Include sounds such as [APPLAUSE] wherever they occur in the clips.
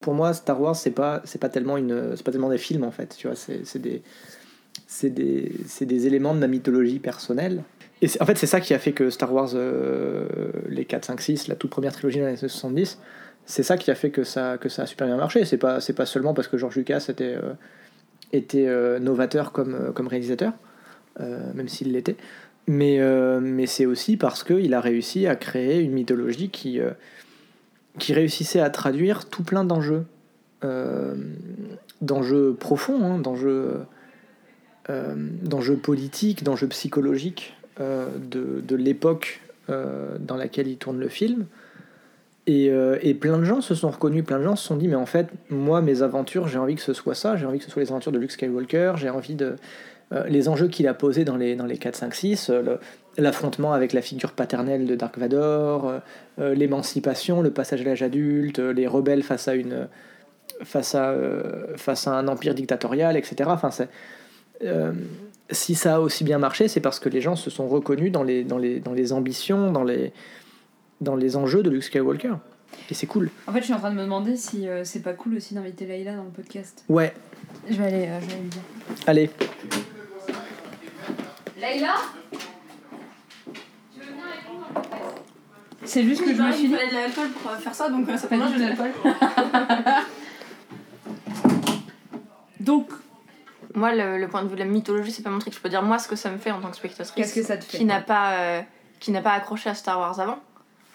Pour moi, Star Wars, c'est pas, c'est pas, tellement une, c'est pas tellement des films en fait. Tu vois, c'est, c'est des, c'est des, c'est des éléments de ma mythologie personnelle. Et en fait, c'est ça qui a fait que Star Wars, euh, les 4, 5, 6, la toute première trilogie dans les années 70, c'est ça qui a fait que ça, que ça a super bien marché. C'est pas, c'est pas seulement parce que George Lucas était, euh, était euh, novateur comme, comme réalisateur, même s'il l'était. Mais, mais c'est aussi parce qu'il a réussi à créer une mythologie qui, qui réussissait à traduire tout plein d'enjeux. Euh, d'enjeux profonds, hein, d'enjeux, euh, d'enjeux politiques, d'enjeux psychologiques euh, de, de l'époque dans laquelle il tourne le film. Et, et plein de gens se sont reconnus, plein de gens se sont dit, mais en fait, moi, mes aventures, j'ai envie que ce soit ça, j'ai envie que ce soit les aventures de Luke Skywalker, j'ai envie de... les enjeux qu'il a posés dans les, dans les 4, 5, 6, euh, le- l'affrontement avec la figure paternelle de Dark Vador, euh, euh, l'émancipation, le passage à l'âge adulte, euh, les rebelles face à une face à euh, face à un empire dictatorial, etc. Enfin, euh, si ça a aussi bien marché, c'est parce que les gens se sont reconnus dans les dans les dans les ambitions, dans les dans les enjeux de Luke Skywalker. Et c'est cool. En fait, je suis en train de me demander si c'est pas cool aussi d'inviter Laïla dans le podcast. Ouais, Je vais aller, je vais aller lui dire. allez. Laïla C'est juste que je me suis dit. fallait de l'alcool pour faire ça, donc ça Pas du moi, tout. j'ai de l'alcool. Donc, Moi, le, le point de vue de la mythologie, c'est pas mon truc. Je peux dire moi ce que ça me fait en tant que spectatrice. qu'est-ce que ça te fait qui n'a pas euh, qui n'a pas accroché à Star Wars avant.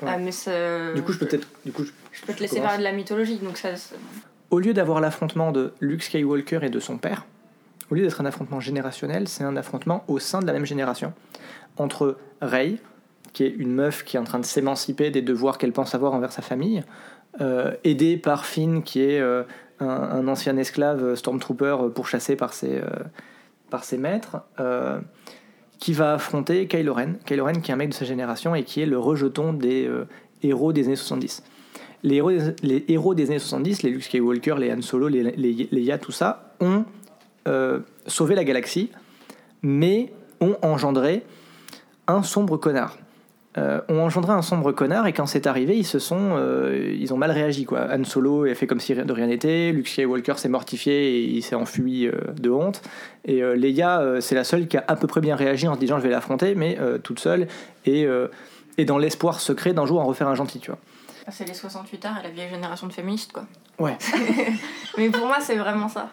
Ouais. Euh, mais ça- Du coup, je peux peut-être du coup je- je peux te laisser parler de la mythologie, donc ça. ça- au lieu d'avoir l'affrontement de Luke Skywalker et de son père, au lieu d'être un affrontement générationnel, c'est un affrontement au sein de la même génération entre Rey, qui est une meuf qui est en train de s'émanciper des devoirs qu'elle pense avoir envers sa famille, euh, aidée par Finn, qui est euh, un, ancien esclave euh, stormtrooper pourchassé par ses, par ses maîtres, qui va affronter Kylo Ren. Kylo Ren, qui est un mec de sa génération et qui est le rejeton des héros des années 70 les héros, des, les années 70, les Luke Skywalker, les Han Solo, les, les Leia, tout ça, ont sauvé la galaxie, mais ont engendré un sombre connard. Euh, ont engendré un sombre connard et quand c'est arrivé, ils se sont, euh, ils ont mal réagi quoi. Han Solo a fait comme si de rien n'était, Luke Skywalker s'est mortifié et il s'est enfui euh, de honte, et Leia c'est la seule qui a à peu près bien réagi en se disant je vais l'affronter, mais toute seule et, et dans l'espoir secret d'un jour en refaire un gentil, tu vois. C'est les 68 arts et la vieille génération de féministes, quoi. Ouais. [LAUGHS] mais pour moi, c'est vraiment ça.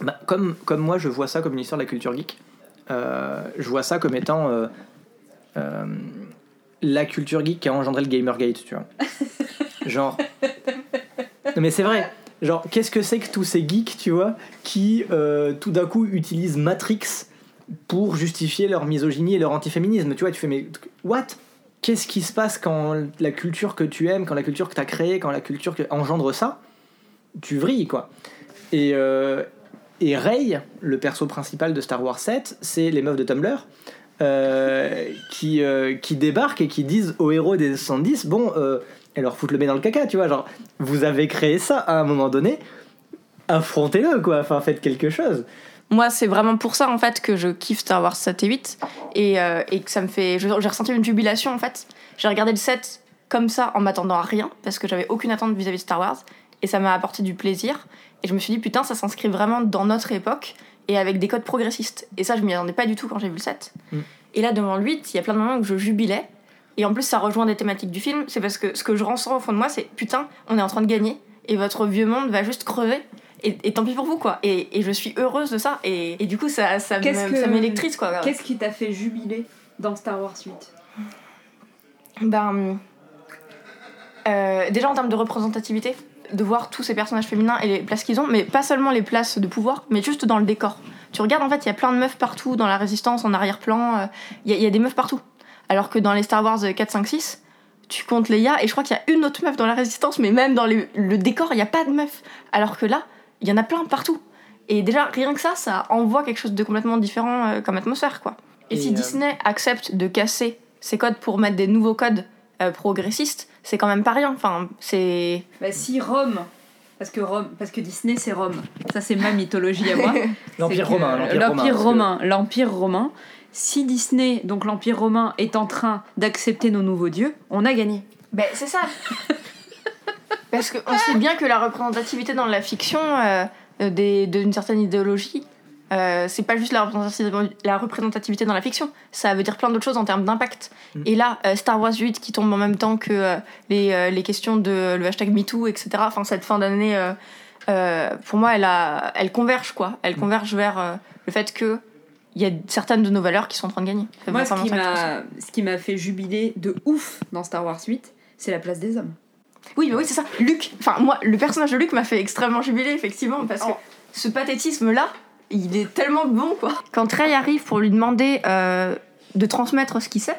Bah, comme, comme moi, je vois ça comme une histoire de la culture geek. Je vois ça comme étant la culture geek qui a engendré le Gamergate, tu vois. [LAUGHS] Genre. Non, mais c'est vrai. Genre, qu'est-ce que c'est que tous ces geeks, tu vois, qui euh, tout d'un coup utilisent Matrix pour justifier leur misogynie et leur antiféminisme Tu vois, tu fais, mais what? Qu'est-ce qui se passe quand la culture que tu aimes, quand la culture que tu as créée, quand la culture que engendre ça Tu vrilles, quoi. Et, euh, et Rey, le perso principal de Star Wars 7, c'est les meufs de Tumblr qui, euh, qui débarquent et qui disent aux héros des 70 Bon, euh, et leur foutent le nez dans le caca, tu vois. Genre, vous avez créé ça à un moment donné, affrontez-le, quoi. Enfin, faites quelque chose. Moi, c'est vraiment pour ça en fait que je kiffe Star Wars 7 et 8 et, euh, et que ça me fait. J'ai ressenti une jubilation en fait. J'ai regardé le 7 comme ça en m'attendant à rien parce que j'avais aucune attente vis-à-vis de Star Wars et ça m'a apporté du plaisir. Et je me suis dit, putain, ça s'inscrit vraiment dans notre époque et avec des codes progressistes. Et ça, je m'y attendais pas du tout quand j'ai vu le 7. Mm. Et là, devant le 8, il y a plein de moments où je jubilais. Et en plus, ça rejoint des thématiques du film. C'est parce que ce que je ressens au fond de moi, c'est putain, on est en train de gagner et votre vieux monde va juste crever. Et, et tant pis pour vous, quoi. Et, et je suis heureuse de ça. Et, et du coup, ça, ça m'électrise, quoi. Qu'est-ce qui t'a fait jubiler dans Star Wars 8 Ben, euh, déjà en termes de représentativité, de voir tous ces personnages féminins et les places qu'ils ont, mais pas seulement les places de pouvoir, mais juste dans le décor. Tu regardes, en fait, il y a plein de meufs partout, dans la résistance, en arrière-plan, euh, il y, a- il y a des meufs partout. Alors que dans les Star Wars 4, 5, 6, tu comptes Leia, et je crois qu'il y a une autre meuf dans la résistance, mais même dans les- le décor, il n'y a pas de meuf. Alors que là, il y en a plein partout. Et déjà, rien que ça, ça envoie quelque chose de complètement différent euh, comme atmosphère, quoi. Et, Et, si euh, Disney accepte de casser ces codes pour mettre des nouveaux codes progressistes, c'est quand même pas rien. Enfin, c'est. Bah si Rome, parce que Rome, parce que Disney c'est Rome. Ça c'est ma mythologie à moi. [LAUGHS] L'Empire romain. L'Empire romain. L'Empire romain. L'Empire romain. Si Disney, donc l'Empire romain, est en train d'accepter nos nouveaux dieux, on a gagné. Ben, c'est ça. Parce qu'on sait bien que la représentativité dans la fiction euh, des- d'une certaine idéologie, euh, c'est pas juste la représentativité, la représentativité dans la fiction, ça veut dire plein d'autres choses en termes d'impact. Mm. Et là, euh, Star Wars 8 qui tombe en même temps que euh, les, les questions de le hashtag MeToo, etc. Enfin, cette fin d'année, pour moi, elle, a, elle converge, quoi. Elle Mm. converge vers le fait que il y a certaines de nos valeurs qui sont en train de gagner. Moi, ce qui que m'a ce qui m'a fait jubiler de ouf dans Star Wars 8, c'est la place des hommes. Oui, mais oui, c'est ça. Luc, enfin, moi, le personnage de Luc m'a fait extrêmement jubiler, effectivement, parce que Oh. ce pathétisme-là, il est tellement bon, quoi. Quand Trey arrive pour lui demander euh, de transmettre ce qu'il sait,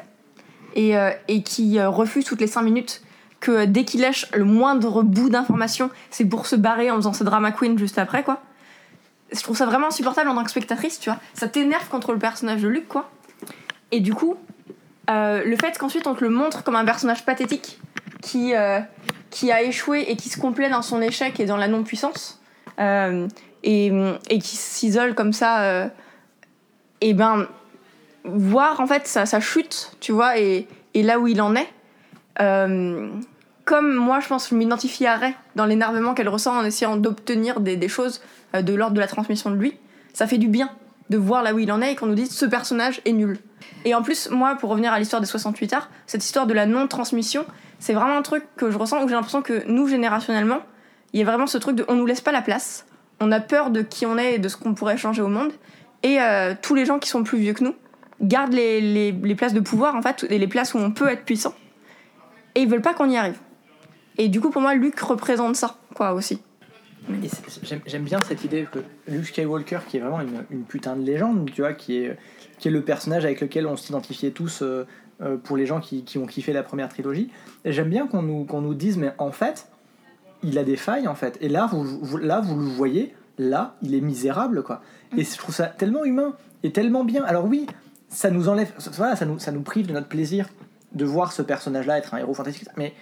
et, euh, et qui euh, refuse toutes les 5 minutes, que euh, dès qu'il lâche le moindre bout d'information, c'est pour se barrer en faisant ses drama queen juste après, quoi. Je trouve ça vraiment insupportable en tant que spectatrice, tu vois. Ça t'énerve contre le personnage de Luc, quoi. Et du coup, le fait qu'ensuite on te le montre comme un personnage pathétique qui, qui a échoué et qui se complaît dans son échec et dans la non-puissance, et, qui s'isole comme ça, euh, et ben, voir en fait sa, chute, tu vois, et, là où il en est, euh, comme moi je pense je m'identifierais dans l'énervement qu'elle ressent en essayant d'obtenir des, des choses euh, de l'ordre de la transmission de lui, ça fait du bien de voir là où il en est et qu'on nous dise ce personnage est nul. Et en plus, moi, pour revenir à l'histoire des 68 arts, cette histoire de la non-transmission, c'est vraiment un truc que je ressens où j'ai l'impression que nous, générationnellement, il y a vraiment ce truc de on nous laisse pas la place, on a peur de qui on est et de ce qu'on pourrait changer au monde, et euh, tous les gens qui sont plus vieux que nous gardent les, les- places de pouvoir, en fait, et les places où on peut être puissant, et ils veulent pas qu'on y arrive. Et du coup, pour moi, Luc représente ça, quoi, aussi. J'aime bien cette idée que Luke Skywalker, qui est vraiment une, une putain de légende, tu vois, qui est, qui est le personnage avec lequel on s'identifiait tous euh, euh, pour les gens qui, qui ont kiffé la première trilogie. J'aime bien qu'on nous, qu'on nous dise, mais en fait, il a des failles, en fait. Et là, vous, vous- là, vous le voyez, là, il est misérable, quoi. Et je trouve ça tellement humain et tellement bien. Alors oui, ça nous enlève, voilà, ça nous, ça nous prive de notre plaisir de voir ce personnage-là être un héros fantastique, mais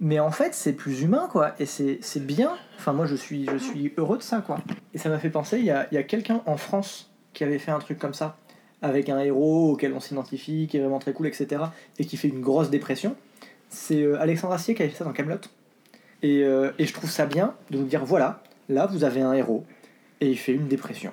mais en fait, c'est plus humain, quoi. Et c'est bien. Enfin, moi, je suis, je suis heureux de ça, quoi. Et ça m'a fait penser, il y a, y a quelqu'un en France qui avait fait un truc comme ça, avec un héros auquel on s'identifie, qui est vraiment très cool, etc. Et qui fait une grosse dépression. C'est euh, Alexandre Astier qui avait fait ça dans Camelot. Et, euh, et je trouve ça bien de nous dire, voilà, là, vous avez un héros. Et il fait une dépression.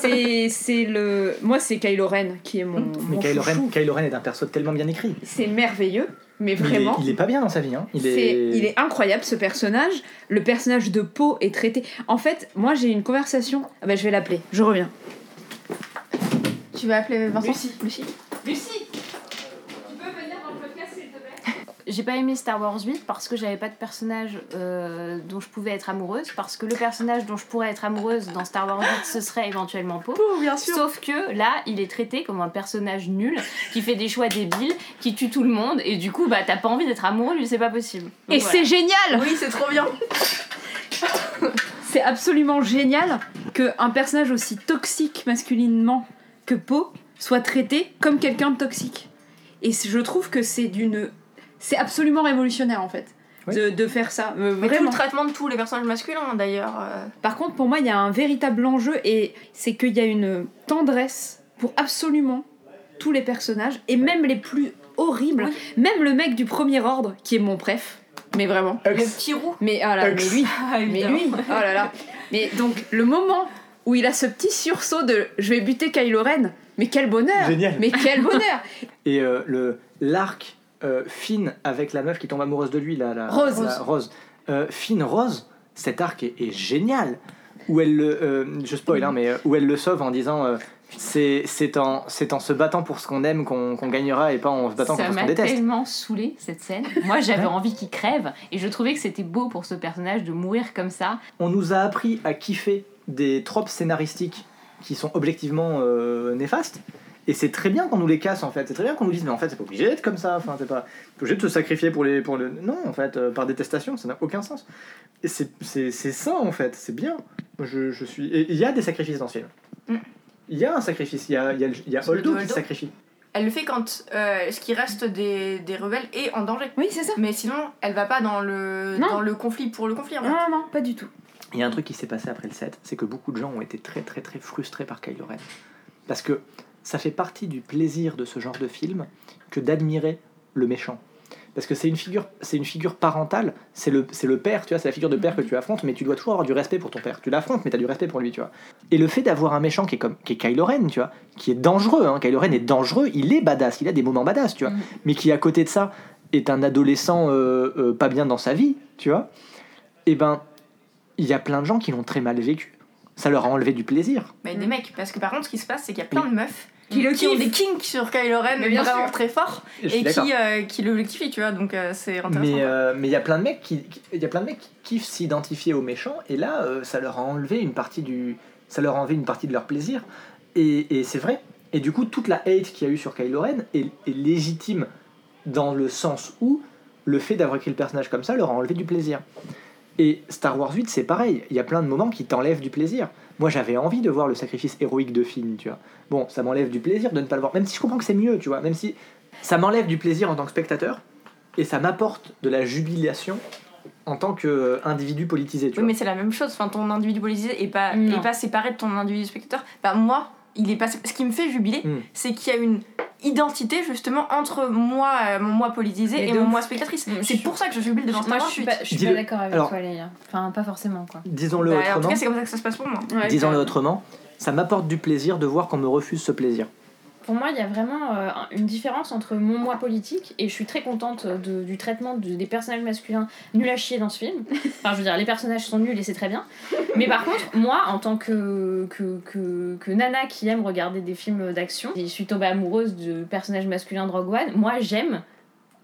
C'est c'est le moi c'est Kylo Ren qui est mon, Mais mon Kylo Ren, chouchou. Kylo Ren est un perso tellement bien écrit. C'est merveilleux, mais Mais il est- vraiment. Il est, pas bien dans sa vie. Hein. Il est... il est incroyable ce personnage. Le personnage de Poe est traité. En fait, moi j'ai une conversation. Ah bah, je vais l'appeler. Je reviens. Tu vas appeler Vincent Lucie. Lucie Lucie, tu peux venir dans le podcast s'il te plaît J'ai pas aimé Star Wars 8 parce que j'avais pas de personnage euh, dont je pouvais être amoureuse, parce que le personnage dont je pourrais être amoureuse dans Star Wars 8 ce serait éventuellement Poe. Oh, bien sûr. Sauf que là, il est traité comme un personnage nul, qui fait des choix débiles, qui tue tout le monde, et du coup, bah t'as pas envie d'être amoureux, lui, c'est pas possible. Donc, Et voilà. c'est génial Oui, c'est trop bien. C'est absolument génial qu'un personnage aussi toxique masculinement que Poe soit traité comme quelqu'un de toxique. Et je trouve que c'est d'une. C'est absolument révolutionnaire en fait. Oui. De, de faire ça. Euh, Mais tout vraiment. le traitement de tous les personnages masculins, d'ailleurs. euh, Par contre, pour moi, il y a un véritable enjeu et c'est qu'il y a une tendresse pour absolument tous les personnages et même les plus horribles. Même le mec du premier ordre qui est mon préf. Mais vraiment. Le petit roux. Mais, ah là, mais lui, [LAUGHS] mais lui, oh là là. Mais donc, le moment où il a ce petit sursaut de je vais buter Kylo Ren, mais quel bonheur Génial. Mais quel bonheur Et euh, le l'arc euh, Finn avec la meuf qui tombe amoureuse de lui, la, la- Rose. la- Rose. Euh, Finn Rose, cet arc est, est génial. Où elle le, euh, je spoil, hein, mais euh, où elle le sauve en disant euh, c'est c'est en c'est en se battant pour ce qu'on aime qu'on qu'on gagnera et pas en se battant Ça contre ce m'a qu'on déteste. tellement saoulé cette scène. Moi, j'avais envie qu'il crève, et je trouvais que c'était beau pour ce personnage de mourir comme ça. On nous a appris à kiffer des tropes scénaristiques qui sont objectivement euh, néfastes. Et c'est très bien qu'on nous les casse en fait. C'est très bien qu'on nous dise mais en fait c'est pas obligé d'être comme ça. Enfin t'es pas obligé de te sacrifier pour les pour le non en fait euh, par détestation ça n'a aucun sens. Et c'est c'est c'est ça en fait c'est bien. Je, je suis il y a des sacrifices dans ce film. Mm. Il y a un sacrifice. Il y a il y a, y a Holdo qui se sacrifie. Elle le fait quand euh, ce qui reste des, des rebelles est en danger. Oui, c'est ça. Mais sinon, elle va pas dans le, Non. dans le conflit pour le conflit. en fait. Non, non, non, pas du tout. Il y a un truc qui s'est passé après le 7, c'est que beaucoup de gens ont été très très très frustrés par Kylo Ren. Parce que ça fait partie du plaisir de ce genre de film que d'admirer le méchant. parce que c'est une figure, c'est une figure parentale, c'est le, c'est le père, tu vois, c'est la figure de père que tu affrontes, mais tu dois toujours avoir du respect pour ton père. Tu l'affrontes, mais tu as du respect pour lui, tu vois. Et le fait d'avoir un méchant qui est comme qui est Kylo Ren, tu vois, qui est dangereux, hein, Kylo Ren est dangereux, il est badass, il a des moments badass, tu vois, Mhm. mais qui à côté de ça est un adolescent euh, euh, pas bien dans sa vie, tu vois. Et ben, il y a plein de gens qui l'ont très mal vécu. Ça leur a enlevé du plaisir. Mais des mecs, parce que par contre, ce qui se passe, c'est qu'il y a plein de meufs Qui le ont kiffent. des kinks sur Kylo Ren Mais bien vraiment sûr. très fort et qui, euh, qui le kiffent, tu vois, donc euh, c'est intéressant. Mais euh, mais il y a plein de mecs qui qui- il y a plein de mecs qui kiffent s'identifier aux méchants et là euh, ça leur a enlevé une partie du ça leur a enlevé une partie de leur plaisir et, et c'est vrai et du coup toute la hate qu'il y a eu sur Kylo Ren est, est légitime dans le sens où le fait d'avoir écrit le personnage comme ça leur a enlevé du plaisir et Star Wars 8 c'est pareil il y a plein de moments qui t'enlèvent du plaisir moi j'avais envie de voir le sacrifice héroïque de Finn tu vois bon ça m'enlève du plaisir de ne pas le voir même si je comprends que c'est mieux tu vois même si ça m'enlève du plaisir en tant que spectateur et ça m'apporte de la jubilation en tant qu'individu politisé. Tu Oui, vois. mais c'est la même chose. Enfin, ton individu politisé est pas, Non. est pas séparé de ton individu spectateur. Bah, moi, il est pas. Ce qui me fait jubiler, Mm. c'est qu'il y a une identité justement entre moi, euh, mon moi politisé Mais et mon ouf. moi spectatrice. C'est pour ça que je jubile devant Star Moi, Wars je suis 8. pas, je suis Dis-le. pas d'accord avec Alors- toi, Léa. Enfin, pas forcément, quoi. Disons-le Bah, en tout autrement. cas, c'est comme ça que ça se passe pour moi. Ouais, Disons-le autrement. Ça m'apporte du plaisir de voir qu'on me refuse ce plaisir. Pour moi, il y a vraiment euh, une différence entre mon moi politique et je suis très contente de- du traitement de- des personnages masculins nuls à chier dans ce film. [LAUGHS] Enfin, je veux dire, les personnages sont nuls et c'est très bien. Mais par contre, moi, en tant que, que, que, que nana qui aime regarder des films d'action, je suis tombée amoureuse de personnages masculins de Rogue One. Moi, j'aime.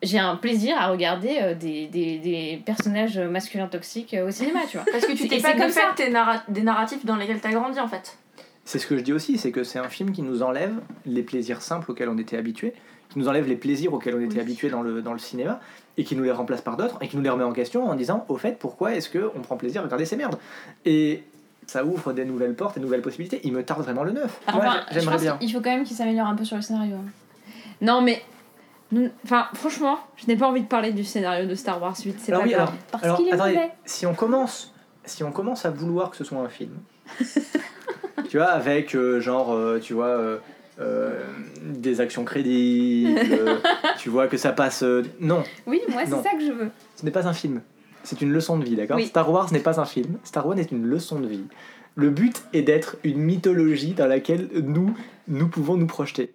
J'ai un plaisir à regarder euh, des, des, des personnages masculins toxiques euh, au cinéma, tu vois. Parce que tu t'es et pas comme fait ça. tes narra- des narratifs dans lesquels t'as grandi en fait. C'est ce que je dis aussi, c'est que c'est un film qui nous enlève les plaisirs simples auxquels on était habitué, qui nous enlève les plaisirs auxquels on était Oui. habitué dans le, dans le cinéma, et qui nous les remplace par d'autres, et qui nous les remet en question en disant, au fait, pourquoi est-ce qu'on prend plaisir à regarder ces merdes? Et ça ouvre des nouvelles portes, des nouvelles possibilités. Il me tarde vraiment le neuf. Moi, Enfin, j'aimerais bien. qu'il faut quand même qu'il s'améliore un peu sur le scénario. hein. Non, mais. Enfin, franchement, je n'ai pas envie de parler du scénario de Star Wars 8, c'est Alors pas oui, grave. alors, Parce Alors, qu'il est attendez, mauvais. si on commence, si on commence à vouloir que ce soit un film, [LAUGHS] tu vois, avec euh, genre, euh, tu vois, euh, des actions crédibles, [LAUGHS] tu vois que ça passe. non, Oui, moi, c'est ça que je veux. ce n'est pas un film. C'est une leçon de vie, d'accord? Oui. Star Wars n'est pas un film. Star Wars est une leçon de vie. Le but est d'être une mythologie dans laquelle nous, nous pouvons nous projeter.